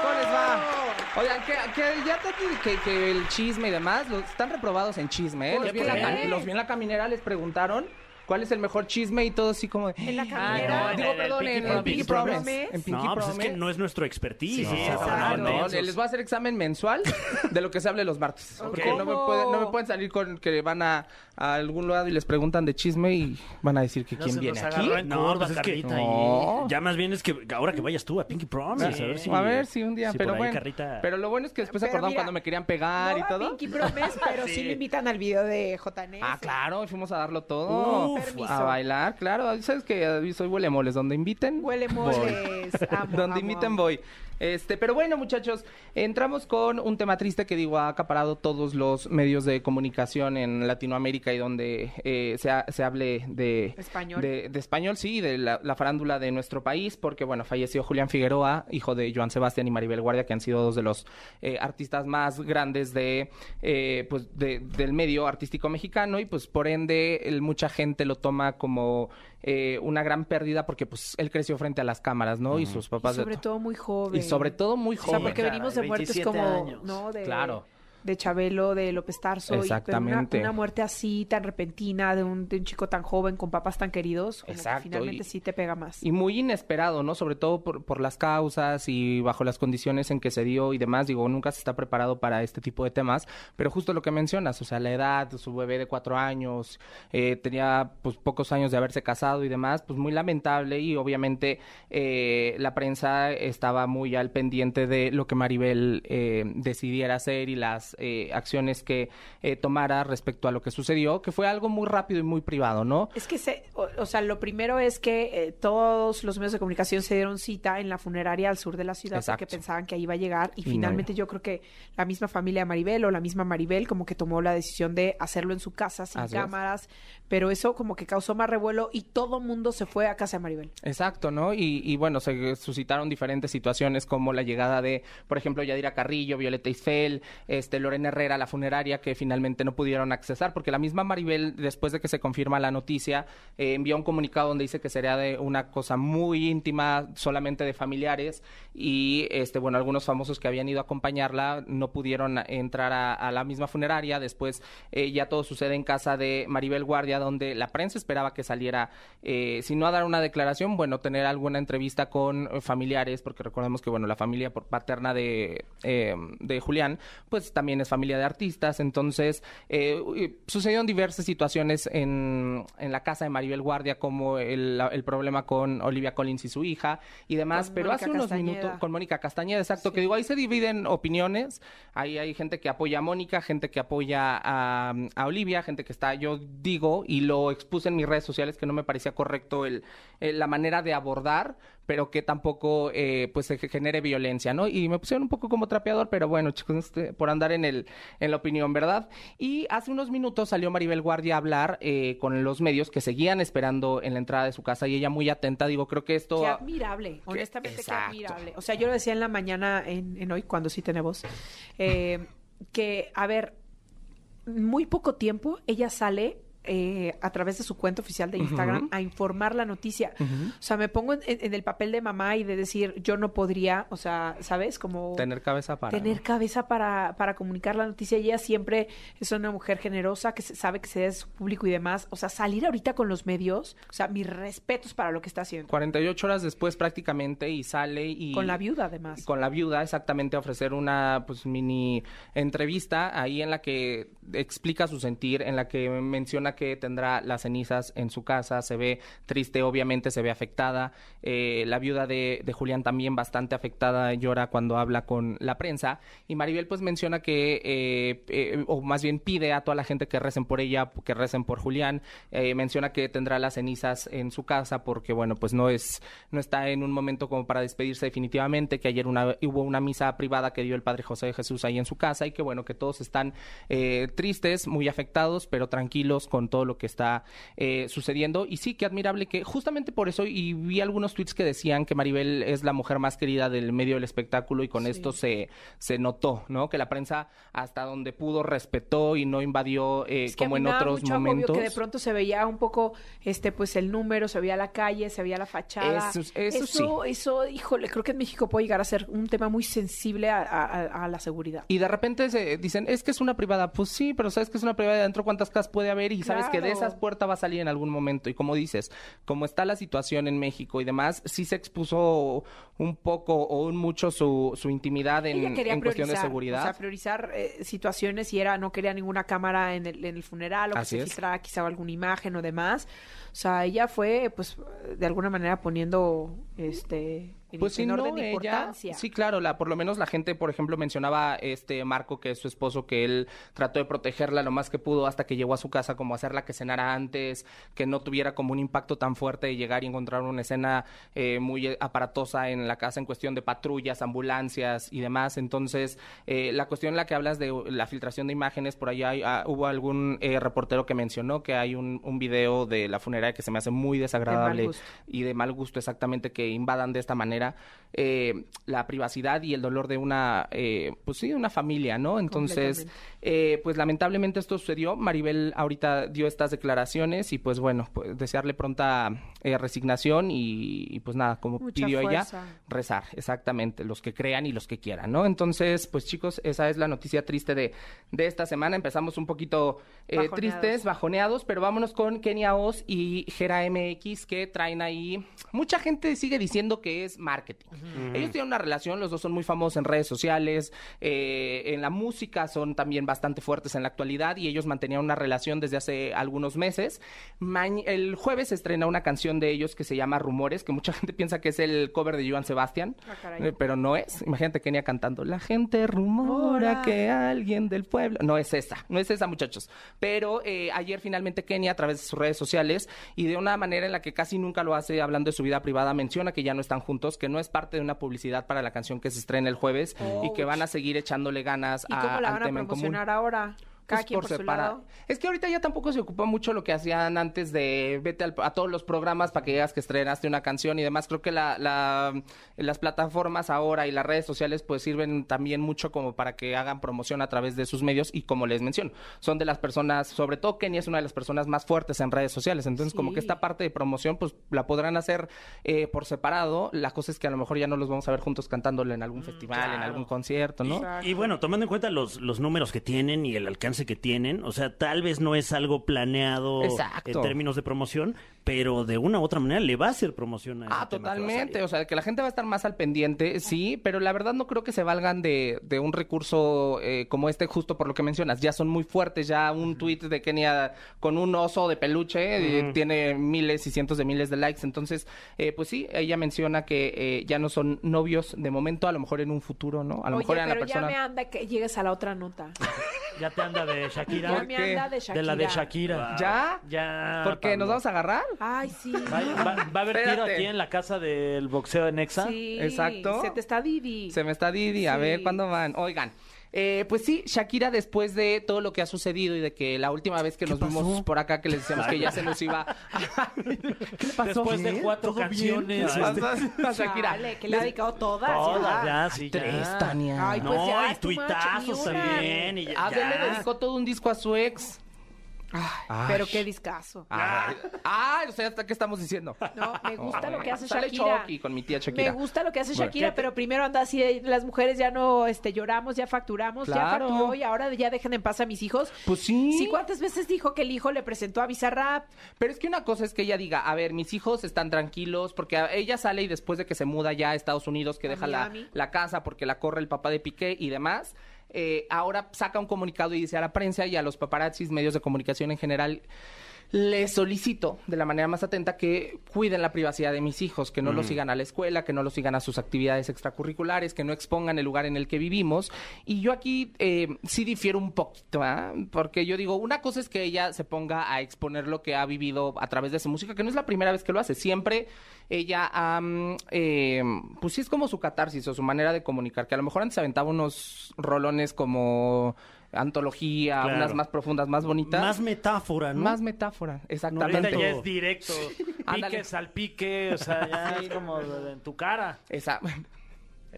¿Cómo les va? Oigan, que, que ya que, que el chisme y demás los, están reprobados en chisme, ¿eh? ¿Por Los vi, en la, qué? cam- los vi en la caminera, les preguntaron cuál es el mejor chisme y todo así como... de, En la "Ah, en Digo, perdón, Pinky en. Pinky Pinky Promise. Promise. En Pinky No, pues es que no es nuestro expertise. Sí, no, no, les voy a hacer examen mensual de lo que se hable los martes. Porque no me, pueden, no me pueden salir con que van a, a algún lado y les preguntan de chisme y van a decir que No quién viene aquí. No, curva, pues es que Carlita, No. ya más bien es que ahora que vayas tú a Pinky Promise, Sí. a ver si, a ver si un día, si pero bueno. Carlita- Pero lo bueno es que después se acordaron mira, cuando me querían pegar No y todo. Pinky Promise, pero sí. Me invitan al video de JNS. Ah, claro, y fuimos a darlo todo. Uf, Permiso. a bailar, claro. Sabes que soy huele moles, donde inviten. Huele moles. Amo, donde amo, inviten amo. voy. Este, pero bueno, muchachos, entramos con un tema triste que digo ha acaparado todos los medios de comunicación en Latinoamérica y donde eh, se, ha- se hable de Español. de, de español, sí, de la, la farándula de nuestro país, porque bueno, falleció Julián Figueroa, hijo de Joan Sebastián y Maribel Guardia, que han sido dos de los eh, artistas más grandes de, eh, pues, de- del medio artístico mexicano y pues por ende el- mucha gente lo toma como eh, una gran pérdida porque pues él creció frente a las cámaras, ¿no? Y sus Y papás... de- sobre todo muy joven. y sobre todo muy O joven. sea, porque venimos de muertes 27 como, años. ¿no? De, Claro. De Chabelo, de López Tarso. y- una, una muerte así, tan repentina, de un, de un chico tan joven, con papás tan queridos, como que Exacto, finalmente y- sí te pega más. Y muy inesperado, ¿no? Sobre todo por, por las causas y bajo las condiciones en que se dio y demás. Digo, nunca se está preparado para este tipo de temas. Pero justo lo que mencionas, o sea, la edad, su bebé de cuatro años, eh, tenía pues pocos años de haberse casado y demás, pues muy lamentable y obviamente eh, la prensa estaba muy al pendiente de lo que Maribel eh, decidiera hacer y las eh, acciones que eh, tomara respecto a lo que sucedió, que fue algo muy rápido y muy privado, ¿no? Es que, se, o, o sea, lo primero es que eh, todos los medios de comunicación se dieron cita en la funeraria al sur de la ciudad porque pensaban que ahí iba a llegar y, Y no finalmente yo creo que la misma familia de Maribel o la misma Maribel como que tomó la decisión de hacerlo en su casa sin Así es. cámaras, pero eso como que causó más revuelo y todo mundo se fue a casa de Maribel. Exacto, ¿no? Y, y bueno, se suscitaron diferentes situaciones como la llegada de, por ejemplo, Yadira Carrillo, Violeta Isfel, este, Lorena Herrera, la funeraria, que finalmente no pudieron accesar, porque la misma Maribel, después de que se confirma la noticia, eh, envió un comunicado donde dice que sería de una cosa muy íntima, solamente de familiares, y este, bueno, algunos famosos que habían ido a acompañarla no pudieron entrar a, la misma funeraria. Después eh, ya todo sucede en casa de Maribel Guardia, donde la prensa esperaba que saliera, eh, si no a dar una declaración, bueno, tener alguna entrevista con familiares, porque recordemos que, bueno, la familia paterna de, de Julián, pues también es familia de artistas. Entonces, eh, uy, sucedieron diversas situaciones en, en la casa de Maribel Guardia, como el, el problema con Olivia Collins y su hija y demás, Con pero Mónica hace unos Castañeda. minutos con Mónica Castañeda, exacto, que digo, ahí se dividen opiniones, ahí hay gente que apoya a Mónica, gente que apoya a, a Olivia, gente que está, yo digo, y lo expuse en mis redes sociales, que no me parecía correcto el, el- la manera de abordar, pero que tampoco eh, pues se genere violencia, ¿no? Y me pusieron un poco como trapeador, pero bueno, chicos, este, por andar en el en la opinión, ¿verdad? Y hace unos minutos salió Maribel Guardia a hablar eh, con los medios que seguían esperando en la entrada de su casa y ella muy atenta, digo, creo que esto... Qué admirable, honestamente qué admirable. O sea, yo lo decía en la mañana, en, en hoy, cuando sí tenemos, eh, que, a ver, muy poco tiempo ella sale eh, a través de su cuenta oficial de Instagram a informar la noticia. O sea, me pongo en, en el papel de mamá y de decir, yo no podría, o sea, ¿sabes? Como... Tener cabeza para... Tener cabeza para, para comunicar la noticia. Ella siempre es una mujer generosa que sabe que se debe a su público y demás. O sea, salir ahorita con los medios, o sea, mis respetos para lo que está haciendo. 48 horas después prácticamente y sale y... Con la viuda, además. Con la viuda, exactamente, a ofrecer una pues mini entrevista ahí en la que explica su sentir, en la que menciona que tendrá las cenizas en su casa, se ve triste, obviamente se ve afectada. Eh, la viuda de, de Julián también bastante afectada, llora cuando habla con la prensa. Y Maribel pues menciona que, eh, eh, o más bien pide a toda la gente que recen por ella, que recen por Julián. Eh, menciona que tendrá las cenizas en su casa porque, bueno, pues no es, no está en un momento como para despedirse definitivamente, que ayer una, hubo una misa privada que dio el Padre José de Jesús ahí en su casa y que, bueno, que todos están tristes, muy afectados, pero tranquilos con todo lo que está eh, sucediendo. Y sí, qué admirable que justamente por eso, y vi algunos tweets que decían que Maribel es la mujer más querida del medio del espectáculo y con esto se, se notó, ¿no? Que la prensa hasta donde pudo respetó y no invadió eh, Es que a como en otros mucho momentos. que de pronto se veía un poco, este, pues el número, se veía la calle, se veía la fachada. Eso- eso sí. eso, híjole, creo que en México puede llegar a ser un tema muy sensible a, a- a la seguridad. Y de repente se dicen, es que es una privada. Pues sí, pero sabes que es una privada adentro, ¿cuántas casas puede haber? Y sabes que de esas puertas va a salir en algún momento. Y como dices, como está la situación en México y demás, sí se expuso un poco o un mucho su, su intimidad en, en cuestión de seguridad. O sea, priorizar eh, situaciones y era, no quería ninguna cámara en el, en el funeral o que se filtrara quizá alguna imagen o demás. O sea, ella fue, pues, de alguna manera poniendo, este, Pues en orden no, de ella- importancia. sí, claro, la, por lo menos la gente, por ejemplo, mencionaba este Marco, que es su esposo, que él trató de protegerla lo más que pudo hasta que llegó a su casa, como hacerla que cenara antes, que no tuviera como un impacto tan fuerte de llegar y encontrar una escena eh, muy aparatosa en la casa en cuestión de patrullas, ambulancias y demás. Entonces, eh, la cuestión en la que hablas de la filtración de imágenes, por allá hay- ah, hubo algún eh, reportero que mencionó que hay un, un video de la funeraria que se me hace muy desagradable y de mal gusto exactamente que invadan de esta manera eh, la privacidad y el dolor de una eh, pues sí una familia no entonces. Eh, pues lamentablemente esto sucedió Maribel ahorita dio estas declaraciones y pues bueno pues desearle pronta eh, resignación y, y, pues nada como Mucha pidió ella rezar exactamente los que crean y los que quieran no entonces pues chicos esa es la noticia triste de de esta semana empezamos un poquito eh, Bajoneados. tristes bajoneados, pero vámonos con Kenia Oz y Gera MX que traen ahí. Mucha gente sigue diciendo que es marketing. Ellos tienen una relación, los dos son muy famosos en redes sociales, en la música son también bastante fuertes en la actualidad y ellos mantenían una relación desde hace algunos meses. El jueves se estrena una canción de ellos que se llama Rumores, que mucha gente piensa que es el cover de Joan Sebastián, Ah, eh, pero no es. Imagínate Kenia cantando, la gente rumora Ora. que alguien del pueblo. No es esa, no es esa, muchachos. Pero eh, ayer finalmente Kenia, a través de sus redes sociales y de una manera en la que casi nunca lo hace, hablando de su vida privada, menciona que ya no están juntos, que no es parte de una publicidad para la canción que se estrena el jueves y que van a seguir echándole ganas ¿Y a, cómo la al van a tema en común. Ahora? Cada Pues quien por, su lado. Es que ahorita ya tampoco se ocupa mucho lo que hacían antes de vete al- a todos los programas para que digas que estrenaste una canción y demás. Creo que la, la- las plataformas ahora y las redes sociales pues sirven también mucho como para que hagan promoción a través de sus medios y como les menciono, son de las personas, sobre todo Kenia es una de las personas más fuertes en redes sociales. Entonces como que esta parte de promoción pues la podrán hacer eh, por separado. La cosa es que a lo mejor ya no los vamos a ver juntos cantándole en algún festival, en algún concierto, ¿no? Y bueno, tomando en cuenta los, los números que tienen y el alcance que tienen, o sea, tal vez no es algo planeado Exacto. en términos de promoción, pero de una u otra manera le va a hacer promoción a Ah, totalmente. O sea, que la gente va a estar más al pendiente, sí, pero la verdad no creo que se valgan de, de un recurso eh, como este, justo por lo que mencionas. Ya son muy fuertes, ya un tweet de Kenia con un oso de peluche eh, tiene miles y cientos de miles de likes. Entonces, eh, pues sí, ella menciona que eh, ya no son novios de momento, a lo mejor en un futuro, ¿no? A lo Oye, mejor eran la pero persona. ya me anda que llegues a la otra nota. Ya te anda de Shakira. Ya ¿Por me anda de Shakira. De la de Shakira. ¿Ya? Ya. Porque nos vamos a agarrar. Ay, sí. Va, va- va a haber tiro Espérate. aquí en la casa del boxeo de Nexa. Sí, Exacto. Se te está Didi. Se me está Didi, a ver cuándo van. Oigan, eh, pues sí, Shakira, después de todo lo que ha sucedido y de que la última vez que nos vimos por acá, que les decíamos que ya se nos iba. ¿Qué le pasó? Después de cuatro ¿Todo bien? canciones. Ah, este, A Shakira. Chale, que le ha dedicado todas. Todas, ya. ya, sí, ya. Tres, Tania. Ay, pues no, ya, y es too much, tuitazos una. también. Y ya, Adele ya. le dedicó todo un disco a su ex. Ay, pero qué discazo. Ah, o sea, ¿hasta qué estamos diciendo? No, me gusta lo que hace Sale Shakira. Chucky con mi tía Shakira. Me gusta lo que hace Shakira, pero primero anda así, de, las mujeres ya no este, lloramos, ya facturamos, ya facturó y ahora ya dejen en paz a mis hijos. Pues sí. Sí, ¿cuántas veces dijo que el hijo le presentó a Bizarrap? Pero es que una cosa es que ella diga, a ver, mis hijos están tranquilos, porque a- ella sale y después de que se muda ya a Estados Unidos, que A deja la, Miami. la casa porque la corre el papá de Piqué y demás, eh, ahora saca un comunicado y dice a la prensa y a los paparazzis, medios de comunicación en general, les solicito de la manera más atenta que cuiden la privacidad de mis hijos, que no los sigan a la escuela, que no los sigan a sus actividades extracurriculares, que no expongan el lugar en el que vivimos. Y yo aquí eh, sí difiero un poquito, ¿ah? porque yo digo, una cosa es que ella se ponga a exponer lo que ha vivido a través de su música, que no es la primera vez que lo hace, siempre ella, eh, pues sí es como su catarsis o su manera de comunicar, que a lo mejor antes aventaba unos rolones como antología, Claro. unas más profundas, más bonitas. Más metáfora, ¿no? Más metáfora, exactamente. ya es directo. Pique, salpique, o sea, ya es como en tu cara. Esa.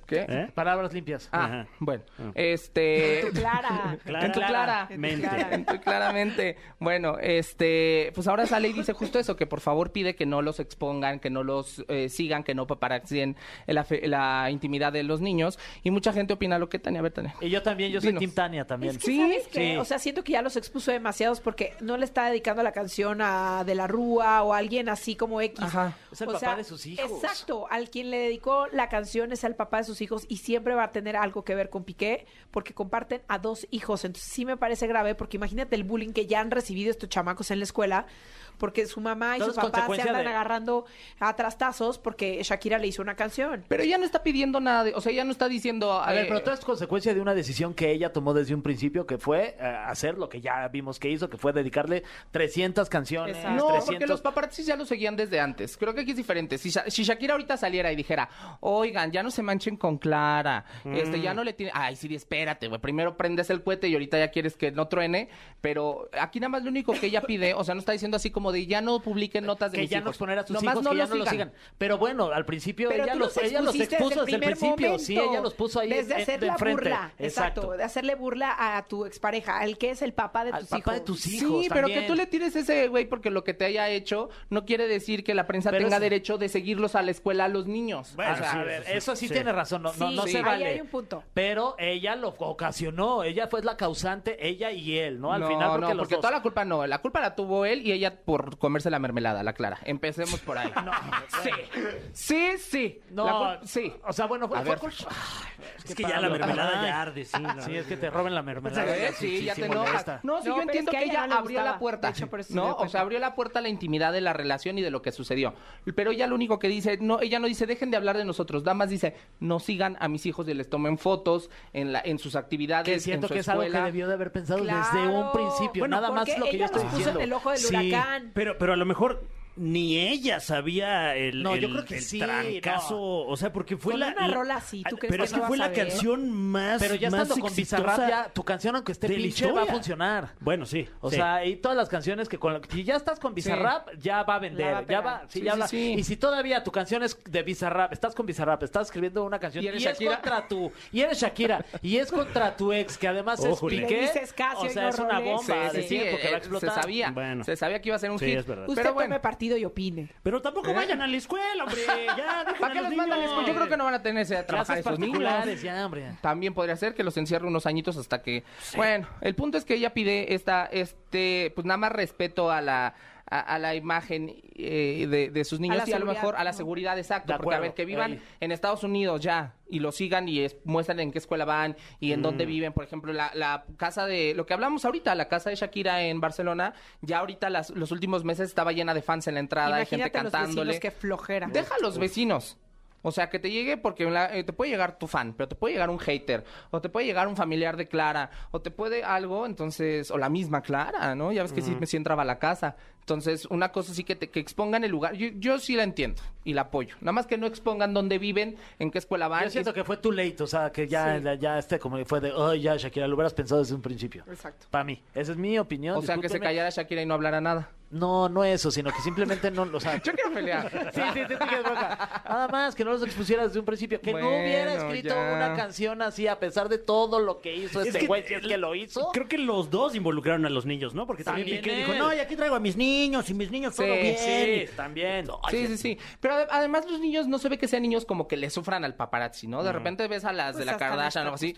¿Qué? ¿Eh? Palabras limpias. Ah, Ajá. bueno. Este. Tu Clara. Clara. En tu clara. Mente. En tu claramente. Bueno, este, pues ahora sale y dice justo eso, que por favor pide que no los expongan, que no los eh, sigan, que no paparazzien la, la intimidad de los niños. Y mucha gente opina lo que Tania, a ver, Tania. Y yo también, yo soy Dinos. Team Tania también. Es que, Sí, ¿sabes qué? sí. O sea, siento que ya los expuso demasiados porque no le está dedicando la canción a De la Rúa o a alguien así como X. Ajá. Es el O papá sea, de sus hijos. Exacto. Al quien le dedicó la canción es al papá de sus hijos y siempre va a tener algo que ver con Piqué porque comparten a dos hijos. Entonces sí me parece grave porque imagínate el bullying que ya han recibido estos chamacos en la escuela porque su mamá y Todo su papá se andan de- agarrando a trastazos porque Shakira le hizo una canción. Pero ella no está pidiendo nada, de- o sea, ella no está diciendo. A ver, eh, pero todo es consecuencia de una decisión que ella tomó desde un principio, que fue eh, hacer lo que ya vimos que hizo, que fue dedicarle 300 canciones, Exacto. No, 300... porque los paparazzis ya lo seguían desde antes. Creo que aquí es diferente. Si, Sha- si Shakira ahorita saliera y dijera, oigan, ya no se manchen con Clara, este, ya no le tiene... Ay, sí, espérate, güey. Primero prendes el cohete y ahorita ya quieres que no truene. Pero aquí nada más lo único que ella pide, o sea, no está diciendo así como de ya no publiquen notas de que mis ya no exponer a sus Nomás hijos, no que ya los no los sigan. Pero bueno, al principio Pero ella tú los, los ella los expusiste expuso desde el principio. Sí, ella los puso ahí Desde en- hacer la enfrente. burla. Exacto. De hacerle burla a tu expareja, al que es el papá de Al tus papá hijos. de tus Sí, hijos pero que tú le tires ese güey porque lo que te haya hecho no quiere decir que la prensa Pero tenga es- derecho de seguirlos a la escuela a los niños. Bueno, o sea, sí, a ver, eso sí, sí, sí. tiene razón, no, no, Sí, no sí, se ahí vale. hay un punto. Pero ella lo ocasionó, ella fue la causante, ella y él, ¿no? Al final, porque porque toda la culpa no, la culpa la tuvo él y ella por comerse la mermelada, la clara. Empecemos por ahí. No, sí, sí, sí. No, La cul- sí. O sea, bueno, fue, A fue ver. cul- Es que ya la mermelada ya arde, sí. la Sí, es que te roben la mermelada. ¿Ves? Sí, ya te enojas. molesta. No, sí, No, yo pero entiendo es que ella ella no le abrió gustaba. la puerta. De hecho, por eso se dio no, o cuenta. sea, abrió la puerta a la intimidad de la relación y de lo que sucedió. Pero ella lo único que dice, no, ella no dice, dejen de hablar de nosotros. Nada más dice, no sigan a mis hijos y les tomen fotos en, la, en sus actividades, Que en siento su que es algo que escuela. debió de haber pensado desde Claro. un principio. Bueno, Nada más porque lo que yo ella estoy puso diciendo. el ojo del Sí. huracán. Pero, pero a lo mejor ni ella sabía el, No, yo creo que el sí, trancazo. no. O sea, porque fue Con la. una la- rola así, ¿tú crees Pero que es no que fue la canción más. Pero ya más estando con Bizarrap, ya tu canción, aunque esté pinche, va a funcionar. Bueno, sí. O sí. sea, y todas las canciones que con si ya estás con Bizarrap, ya va a vender, La va a ya va, sí, Sí, ya sí, va. sí. Y si todavía tu canción es de Bizarrap, estás con Bizarrap, estás escribiendo una canción ¿Y y, eres es Shakira? contra tu y eres Shakira y es contra tu ex que además es Ójole. Piqué, o y sea, es una bomba Sí, de sí, tiempo sí, que va a eh, explotar. Se sabía, se sabía que iba a ser un hit. es verdad. Usted Pero tome y opine. Pero tampoco vayan a la escuela, hombre. Ya, ¿para qué los los mandan a la escuela? Yo creo que no van a tenerse a trabajar esos niños. ya, hombre. También podría ser que los encierre unos añitos hasta que... Bueno, el punto es que ella pide esta, este, pues nada más respeto a la, a, a la imagen eh, de, de sus niños y a lo mejor a la seguridad, exacto. De porque a ver, que vivan en Estados Unidos ya y lo sigan y es- muestran en qué escuela van y en Mm. dónde viven. Por ejemplo, la, la casa de, lo que hablamos ahorita, la casa de Shakira en Barcelona, ya ahorita las- los últimos meses estaba llena de fans en la entrada, hay gente los cantándole. vecinos, qué flojera. Deja a los vecinos. O sea, que te llegue porque la- eh, te puede llegar tu fan, pero te puede llegar un hater, o te puede llegar un familiar de Clara, o te puede algo, entonces, o la misma Clara, ¿no? Ya ves que sí, me sí entraba a la casa. Entonces, una cosa sí que, te, que expongan el lugar. Yo, yo sí la entiendo y la apoyo. Nada más que no expongan dónde viven, en qué escuela van. Yo siento Es- que fue too late, o sea, que ya, Sí. ya, ya este como fue de, oh, ya Shakira, lo hubieras pensado desde un principio. Exacto. Para mí, esa es mi opinión. O sea, que se callara Shakira y no hablara nada. No, no eso, sino que simplemente no, o sea, Yo quiero pelear. Sí, sí, sí, sí, que es bronca. Nada más que no los expusieras desde un principio. Que no hubiera escrito ya. una canción así a pesar de todo lo que hizo Es este güey, si es que lo hizo. Creo que los dos involucraron a los niños, ¿no? Porque también, También Piqué dijo, no, y aquí traigo a mis niños, y mis niños todo Sí, bien. Sí, también. Sí, sí, sí. Pero ade- además los niños no se ve que sean niños como que le sufran al paparazzi, ¿no? De repente ves a las Pues de la Kardashian o así,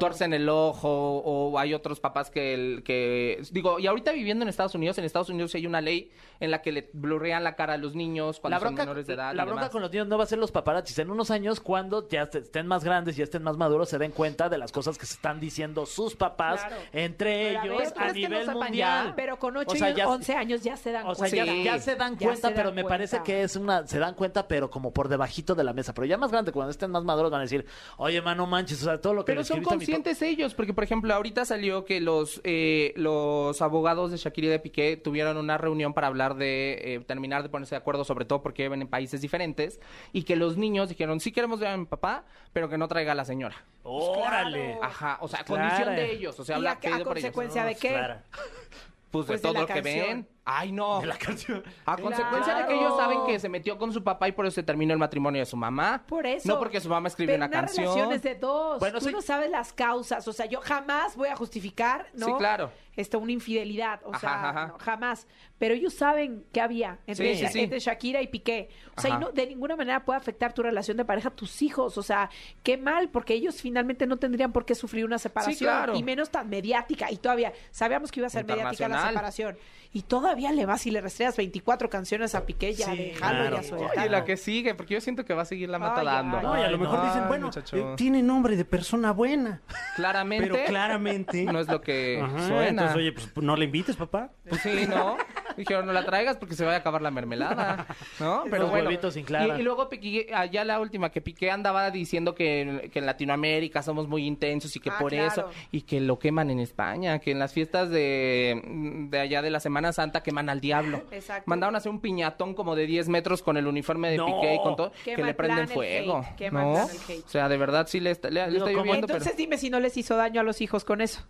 torcen el ojo o hay otros papás que, el- que... Digo, y ahorita viviendo en Estados Unidos, en Estados Unidos sí hay una ley en la que le blurrean la cara a los niños cuando La son bronca, menores de edad la y bronca demás. con los niños no va a ser los paparazzis. En unos años, cuando ya est- estén más grandes y estén más maduros, se den cuenta de las cosas que se están diciendo sus papás Claro. entre Pero a ellos ver, a, ¿tú crees que no nivel mundial. ya? Pero con 8 O sea, y ya- 11 años ya se dan O sea, cuenta. ya, se dan Ya cuenta, se pero dan me cuenta. parece que es una, se dan cuenta, pero como por debajito de la mesa. Pero ya más grande, cuando estén más maduros, van a decir, oye, mano, manches, o sea, todo lo que Pero son escribiste a mi papá". conscientes ellos, porque por ejemplo ahorita salió que los eh, los abogados de Shakira y de Piqué tuvieron una reunión para hablar de eh, terminar de ponerse de acuerdo, sobre todo porque viven en países diferentes, y que los niños dijeron sí queremos ver a mi papá, pero que no traiga a la señora. Órale. Ajá, o sea, a Claro. condición de ellos, o sea, ¿Y habla a, a pedido por ellos. consecuencia de qué? Claro. Pues, Pues de de todo lo que ven. Ay, no. La canción. A consecuencia de que ellos saben que se metió con su papá y por eso se terminó el matrimonio de su mamá. Por eso. No porque su mamá escribió una canción. relación es de dos. Bueno, Tú sí. no sabes las causas. O sea, yo jamás voy a justificar, ¿no? Sí, claro. Esto, una infidelidad. O Ajá, sea, ajá. no, jamás. Pero ellos saben que había entre, Sí, Sha- sí, sí. entre Shakira y Piqué. O sea, y no, de ninguna manera puede afectar tu relación de pareja a tus hijos. O sea, qué mal, porque ellos finalmente no tendrían por qué sufrir una separación. claro. Y menos tan mediática. Y todavía, sabíamos que iba a ser mediática la separación. Y todavía le vas y le restregas 24 canciones a Piqué, ya Sí, claro. ya suéltalo. Oye, la que sigue, porque yo siento que va a seguir la mata Ay, dando. ay, No, y a lo mejor no. dicen, bueno, eh, tiene nombre de persona buena. Claramente. Pero claramente. No es lo que Ajá, suena. Entonces, oye, pues no le invites, papá. Pues sí, ¿no? Dijeron, no la traigas porque se vaya a acabar la mermelada, ¿no? Pero Los bueno. huevitos sin clara. Y, y luego Piqué, allá la última, que Piqué andaba diciendo que, en- que en Latinoamérica somos muy intensos y que Ah, por claro. eso, y que lo queman en España, que en las fiestas de, de allá de la Semana Santa queman al diablo. Exacto. Mandaron a hacer un piñatón como de 10 metros con el uniforme de No. Piqué y con todo, que le prenden fuego. ¿no? O sea, de verdad sí le está, le, le Digo, está ¿cómo? lloviendo, pero... Entonces dime si no les hizo daño a los hijos con eso.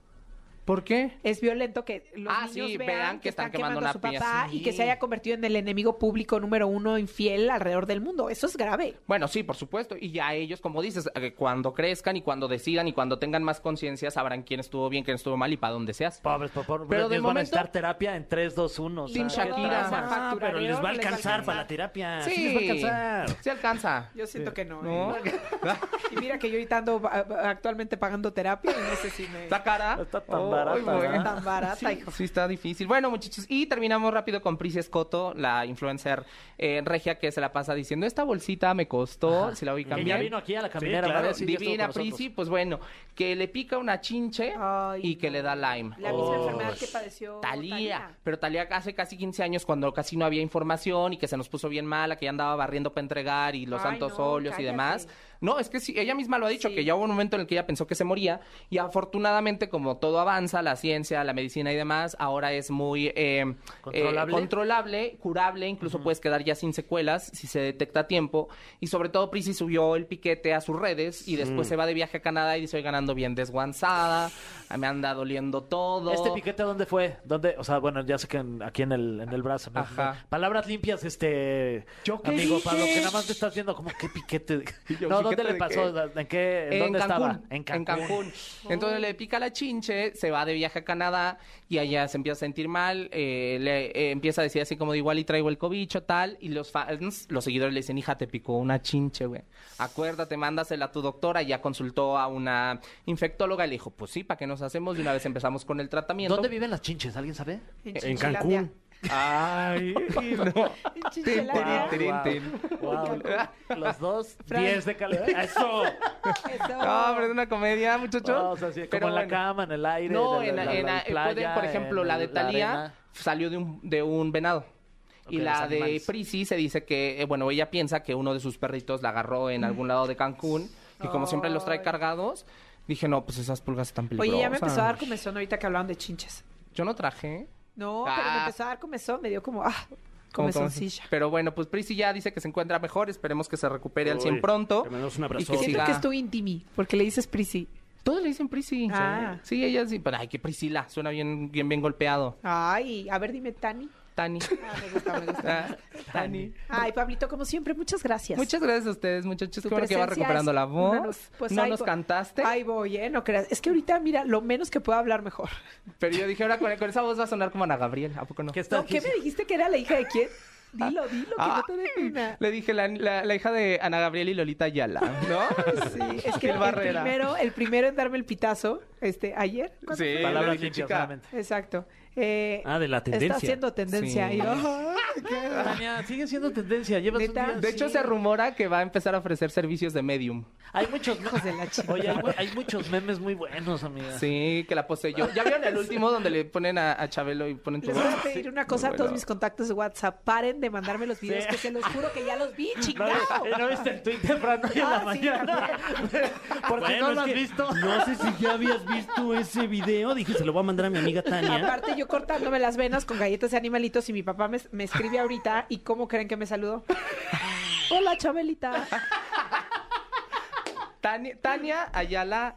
¿Por qué? Es violento que los Ah, niños sí, vean, vean que que están están quemando, quemando a su papá y que se haya convertido en el enemigo público número uno infiel alrededor del mundo. Eso es grave. Bueno, sí, por supuesto. Y ya ellos, como dices, eh, cuando crezcan y cuando decidan y cuando tengan más conciencia, sabrán quién estuvo bien, quién estuvo mal y para dónde seas. Pobres, por favor, Pero de van a momento- necesitar terapia en 3, 2, 1. Sin. Shakira. Ah, pero les va a alcanzar para la terapia. Sí, les va a alcanzar. Sí alcanza. Yo siento que no. ¿No? ¿eh? Y mira que yo ahorita ando actualmente pagando terapia y no sé si me... ¿Está cara? Está tan Ay, barata, bueno. ¿verdad? tan barata, Sí, hijo. sí está difícil. Bueno, muchachos, y terminamos rápido con Prissy Escoto, la influencer eh, regia que se la pasa diciendo, esta bolsita me costó, si la voy cambiar. ya vino aquí a la caminera claro. ya estuvo Divina. Prissy, pues bueno, que le pica una chinche Ay, y que no. le da Lyme. La misma Oh. enfermedad que padeció Talía. Pero Talía hace casi 15 años cuando casi no había información y que se nos puso bien mala, que ya andaba barriendo para entregar y los Ay, santos no, óleos y demás. No, es que sí, ella misma lo ha dicho, Sí. que ya hubo un momento en el que ella pensó que se moría y afortunadamente como todo avanza, la ciencia, la medicina y demás, ahora es muy eh, Controlable. eh, controlable, curable, incluso puedes quedar ya sin secuelas si se detecta a tiempo. Y sobre todo Prissy subió el piquete a sus redes y después se va de viaje a Canadá y dice, ganando bien desguanzada, me anda doliendo todo. ¿Este piquete dónde fue? ¿Dónde? O sea, bueno, ya sé que en- aquí en el, en el brazo. ¿no? Ajá. Palabras limpias, este... ¿Yo qué Amigo, dije? para lo que nada más te estás viendo, como, ¿qué piquete? yo, no, ¿dónde ¿piquete le pasó? ¿En qué? ¿En dónde estaba? En Cancún. Entonces le pica la chinche, se va de viaje a Canadá y allá se empieza a sentir mal, eh, le eh, empieza a decir así como de igual y traigo el cobicho, tal, y los fans, los seguidores le dicen, hija, te picó una chinche, güey. Acuérdate, mándasela a tu doctora, ya consultó a una infectóloga y le dijo, pues sí, ¿para qué nos hacemos? De una vez empezamos con el tratamiento. ¿Dónde viven las chinches? ¿Alguien sabe? En. Cancún. Ay, no. En Chinchilandia. Tin, tin, tin. Wow. Los dos, Fran. 10 de calidad. ¡Eso! Eso. No, pero es una comedia, muchachos. No, o sea, sí, Pero como en la bueno. cama, en el aire. No, de en, la, la- en- la playa, pueden, por ejemplo, en la de Talía salió de un, de un venado. y la de. Prissy se dice que, eh, bueno, ella piensa que uno de sus perritos la agarró en algún lado de Cancún, que como siempre los trae cargados, dije, no, pues esas pulgas están peligrosas. Oye, ya me empezó a dar comezón ahorita que hablaban de chinches. Yo no traje. No, pero me Ah. empezó a dar comezón, me dio como, ah, Como comezoncilla. Pero bueno, pues Prissy ya dice que se encuentra mejor, esperemos que se recupere al 100 Uy, pronto. te mandamos un y abrazo. que Siento siga- que es tu intimi, porque le dices Prissy. Todos le dicen Prissy. Ah. Sí, ella sí, pero ay, que Priscila, suena bien, bien, bien golpeado. Ay, a ver, dime, Tani. Tani. Ah, me gusta, me gusta. Ah, Tani. Ay, Pablito, como siempre, muchas gracias. Muchas gracias a ustedes, muchachos. Bueno que va recuperando es la voz. pues no ahí nos voy- cantaste. Ahí voy, ¿eh? No creas. Es que ahorita, mira, lo menos que puedo hablar mejor. Pero yo dije, ahora con, con esa voz va a sonar como Ana Gabriel. ¿A poco no? ¿Qué No, ¿Qué me dijiste que era la hija de quién? Dilo, dilo, que no te dé pena. Le dije la, la- la hija de Ana Gabriel y Lolita Ayala, ¿no? Sí, es que el Barrera. primero, el primero en darme el pitazo, este, ayer. ¿cuándo Sí, limpias, chica. Exacto. Eh, Ah, de la tendencia. Está haciendo tendencia. Sí. Y yo, ay, qué- Tania, sigue siendo tendencia. Llevas un día- De hecho, Sí. se rumora que va a empezar a ofrecer servicios de medium. Hay muchos, Hijos de la. Oye, hay, mu- hay muchos memes muy buenos, amiga. Sí, que la poseyó. ¿Ya vieron el último donde le ponen a, a Chabelo y ponen tu Les voy a pedir una cosa a todos mis contactos de WhatsApp. Paren de mandarme los videos, Sí. que se los juro que ya los vi, ¿No, chingado. eh, ¿no viste el tweet temprano y en Ah, la sí, mañana? Porque Bueno, no lo has que visto. No sé si ya habías visto ese video. Dije, se lo voy a mandar a mi amiga Tania. Aparte, yo cortándome las venas con galletas de animalitos y mi papá me, me escribe ahorita. ¿Y cómo creen que me saludó? Hola, Chabelita. Tania, Tania Ayala.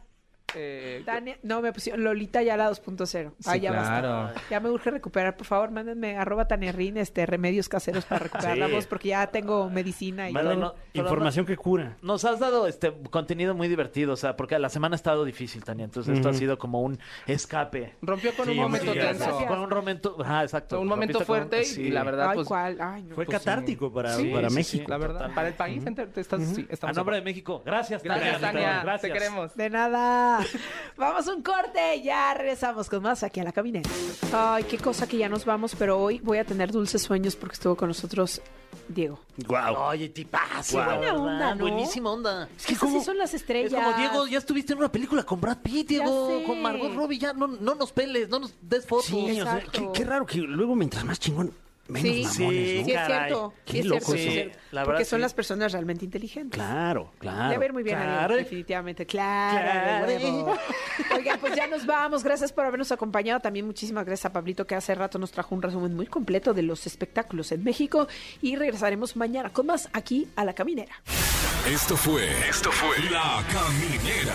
Eh, Tania, no, me pusieron Lolita Yala 2.0. Ah, Sí, ya basta. claro. Ya me urge recuperar. Por favor, mándenme arroba Tanerrin, este, remedios caseros para recuperar Sí. la voz, porque ya tengo medicina y todo. no- Información que cura. Nos has dado este contenido muy divertido, o sea, porque la semana ha estado difícil, Tania. Entonces esto ha sido como un escape. rompió con Sí, un momento tenso. gracias. Con un momento, ajá, exacto. Un momento con- fuerte y- la verdad, Ay, pues. ¿cuál? Ay, no. Fue Pues sí. catártico para, Sí, para sí, México. La verdad, Totalmente. para el país estás, sí, A estamos nombre de. México. Gracias, Gracias, Tania. Gracias. Te queremos. De nada. Vamos a un corte. Ya regresamos con más aquí a la caminera. Ay, qué cosa que ya nos vamos, pero hoy voy a tener dulces sueños porque estuvo con nosotros Diego. Guau. Oye, tipazo. Guau. la Buena onda, ¿no? Buenísima onda. Es que así son las estrellas. Es como, Diego, ya estuviste en una película con Brad Pitt, Diego, con Margot Robbie, ya no, no nos peles, no nos des fotos. Sí, o sea, Exacto. qué, qué raro que luego mientras más chingón, menos Sí, mamones, sí, ¿no? Sí, es cierto. Qué Sí, es loco cierto. eso. sí Porque son sí. las personas realmente inteligentes. Claro, claro. A ir muy bien a Claro. Diego, definitivamente. Claro, Claro. Oigan, pues ya nos vamos. Gracias por habernos acompañado. También muchísimas gracias a Pablito, que hace rato nos trajo un resumen muy completo de los espectáculos en México. Y regresaremos mañana con más aquí a La Caminera. Esto fue. Esto fue. La Caminera.